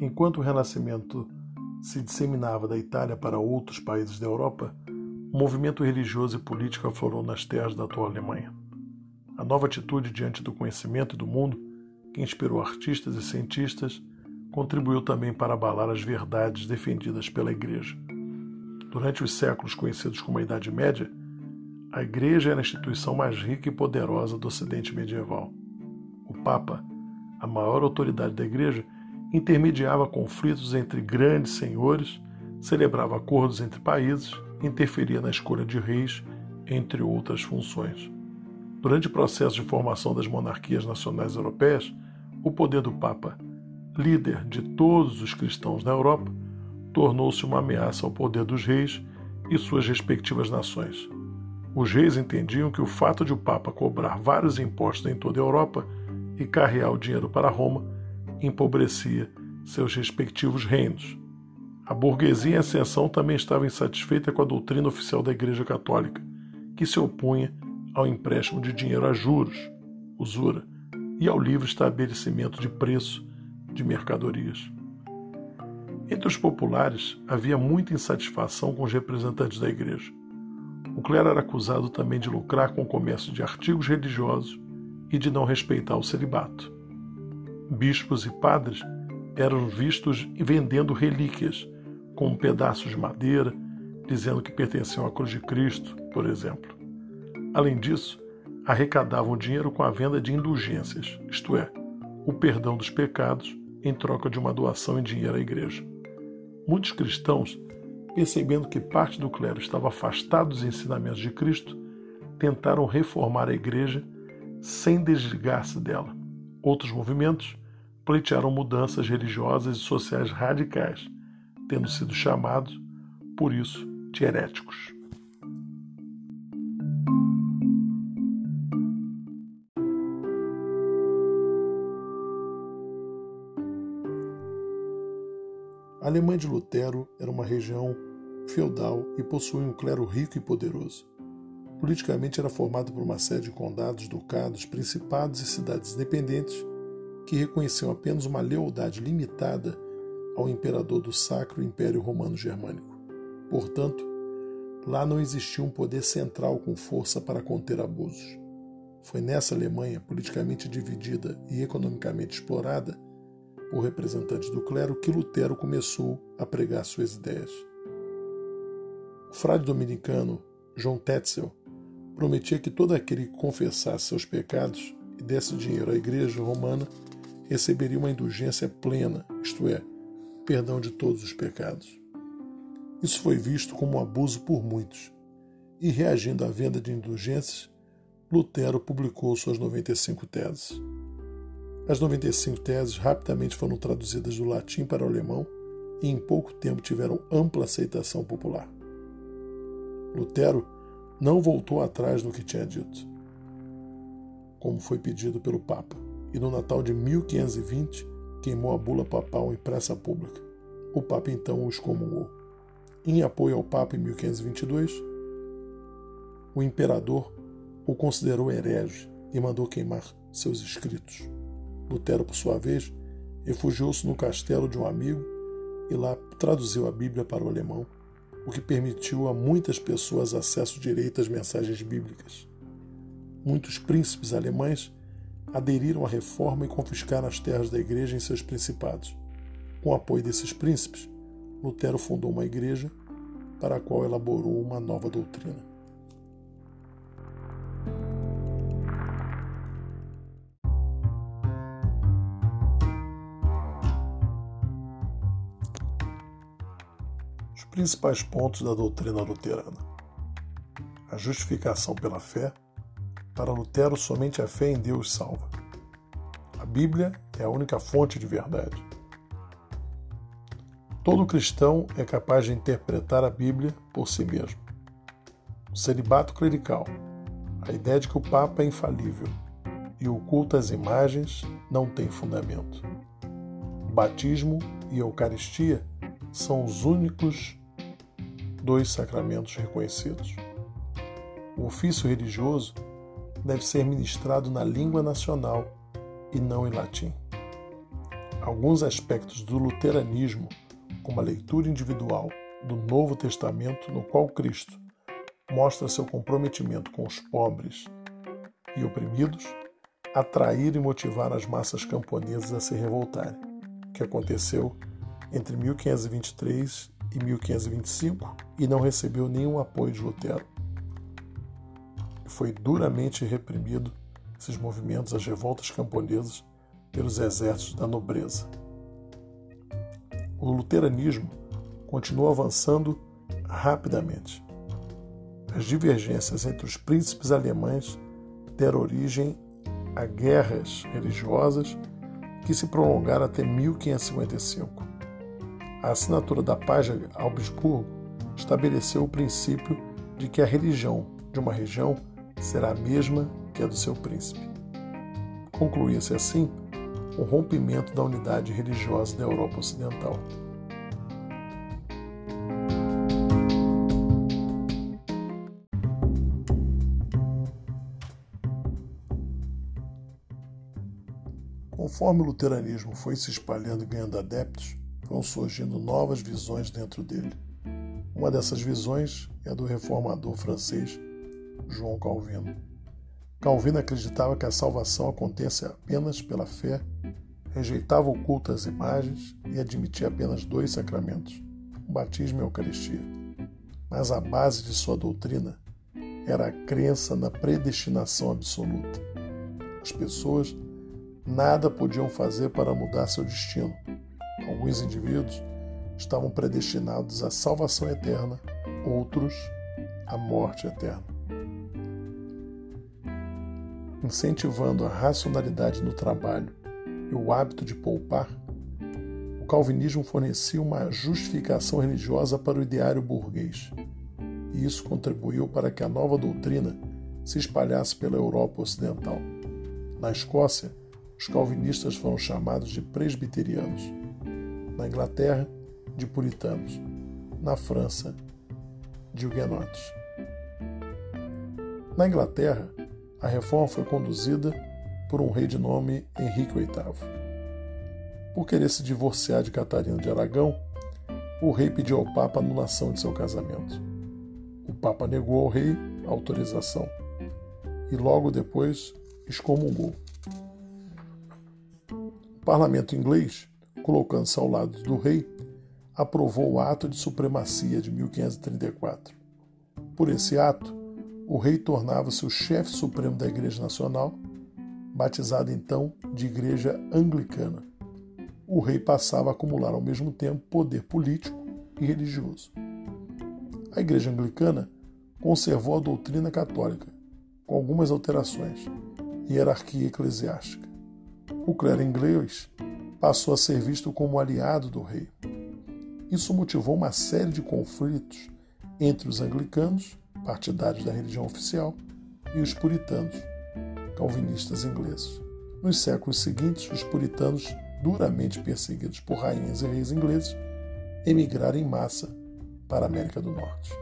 Enquanto o Renascimento se disseminava da Itália para outros países da Europa, o movimento religioso e político aflorou nas terras da atual Alemanha. A nova atitude diante do conhecimento e do mundo, que inspirou artistas e cientistas, contribuiu também para abalar as verdades defendidas pela Igreja. Durante os séculos conhecidos como a Idade Média, a Igreja era a instituição mais rica e poderosa do Ocidente medieval. O Papa, a maior autoridade da Igreja, intermediava conflitos entre grandes senhores, celebrava acordos entre países, interferia na escolha de reis, entre outras funções. Durante o processo de formação das monarquias nacionais europeias, o poder do Papa, líder de todos os cristãos na Europa, tornou-se uma ameaça ao poder dos reis e suas respectivas nações. Os reis entendiam que o fato de o Papa cobrar vários impostos em toda a Europa e carrear o dinheiro para Roma empobrecia seus respectivos reinos. A burguesia em ascensão também estava insatisfeita com a doutrina oficial da Igreja Católica, que se opunha ao empréstimo de dinheiro a juros, usura, e ao livre estabelecimento de preço de mercadorias. Entre os populares havia muita insatisfação com os representantes da Igreja. O clero era acusado também de lucrar com o comércio de artigos religiosos e de não respeitar o celibato bispos e padres eram vistos vendendo relíquias, como pedaços de madeira, dizendo que pertenciam à cruz de Cristo, por exemplo. Além disso, arrecadavam dinheiro com a venda de indulgências, isto é, o perdão dos pecados em troca de uma doação em dinheiro à igreja. Muitos cristãos, percebendo que parte do clero estava afastado dos ensinamentos de Cristo, tentaram reformar a igreja sem desligar-se dela. Outros movimentos pleitearam mudanças religiosas e sociais radicais, tendo sido chamados, por isso, de heréticos. A Alemanha de Lutero era uma região feudal e possuía um clero rico e poderoso. Politicamente era formado por uma série de condados, ducados, principados e cidades independentes que reconheciam apenas uma lealdade limitada ao imperador do Sacro Império Romano Germânico. Portanto, lá não existia um poder central com força para conter abusos. Foi nessa Alemanha, politicamente dividida e economicamente explorada por representantes do clero, que Lutero começou a pregar suas ideias. O frade dominicano João Tetzel prometia que todo aquele que confessasse seus pecados e desse dinheiro à Igreja Romana receberia uma indulgência plena, isto é, perdão de todos os pecados. Isso foi visto como um abuso por muitos, e reagindo à venda de indulgências, Lutero publicou suas 95 teses. As 95 teses rapidamente foram traduzidas do latim para o alemão e em pouco tempo tiveram ampla aceitação popular. Lutero não voltou atrás no que tinha dito, como foi pedido pelo Papa, e no Natal de 1520 queimou a bula papal em praça pública. O Papa então o excomungou. Em apoio ao Papa em 1522, o imperador o considerou herege e mandou queimar seus escritos. Lutero, por sua vez, refugiou-se no castelo de um amigo e lá traduziu a Bíblia para o alemão o que permitiu a muitas pessoas acesso direito às mensagens bíblicas. Muitos príncipes alemães aderiram à reforma e confiscaram as terras da igreja em seus principados. Com o apoio desses príncipes, Lutero fundou uma igreja para a qual elaborou uma nova doutrina. Principais pontos da doutrina luterana. A justificação pela fé. Para Lutero, somente a fé em Deus salva. A Bíblia é a única fonte de verdade. Todo cristão é capaz de interpretar a Bíblia por si mesmo. O celibato clerical. A ideia de que o Papa é infalível e o culto às imagens não tem fundamento. O batismo e a Eucaristia são os únicos dois sacramentos reconhecidos. O ofício religioso deve ser ministrado na língua nacional e não em latim. Alguns aspectos do luteranismo, como a leitura individual do Novo Testamento, no qual Cristo mostra seu comprometimento com os pobres e oprimidos, atrair e motivar as massas camponesas a se revoltarem, que aconteceu entre 1523 e 1525 e não recebeu nenhum apoio de Lutero. Foi duramente reprimido esses movimentos, as revoltas camponesas, pelos exércitos da nobreza. O luteranismo continuou avançando rapidamente. As divergências entre os príncipes alemães deram origem a guerras religiosas que se prolongaram até 1555. A assinatura da de Augsburgo estabeleceu o princípio de que a religião de uma região será a mesma que a do seu príncipe. Concluía-se assim o rompimento da unidade religiosa da Europa Ocidental. Conforme o luteranismo foi se espalhando e ganhando adeptos, foram surgindo novas visões dentro dele. Uma dessas visões é a do reformador francês João Calvino. Calvino acreditava que a salvação acontece apenas pela fé, rejeitava o culto às imagens e admitia apenas dois sacramentos, o batismo e a Eucaristia. Mas a base de sua doutrina era a crença na predestinação absoluta. As pessoas nada podiam fazer para mudar seu destino. Alguns indivíduos estavam predestinados à salvação eterna, outros à morte eterna. Incentivando a racionalidade no trabalho e o hábito de poupar, o calvinismo fornecia uma justificação religiosa para o ideário burguês. E isso contribuiu para que a nova doutrina se espalhasse pela Europa Ocidental. Na Escócia, os calvinistas foram chamados de presbiterianos. Na Inglaterra, de puritanos. Na França, de huguenotes. Na Inglaterra, a reforma foi conduzida por um rei de nome Henrique VIII. Por querer se divorciar de Catarina de Aragão, o rei pediu ao Papa a anulação de seu casamento. O Papa negou ao rei a autorização e logo depois excomungou parlamento inglês, colocando-se ao lado do rei, aprovou o Ato de Supremacia de 1534. Por esse ato, o rei tornava-se o chefe supremo da Igreja Nacional, batizada então de Igreja Anglicana. O rei passava a acumular ao mesmo tempo poder político e religioso. A Igreja Anglicana conservou a doutrina católica, com algumas alterações, hierarquia eclesiástica o clero inglês passou a ser visto como aliado do rei. Isso motivou uma série de conflitos entre os anglicanos, partidários da religião oficial, e os puritanos, calvinistas ingleses. Nos séculos seguintes, os puritanos, duramente perseguidos por rainhas e reis ingleses, emigraram em massa para a América do Norte.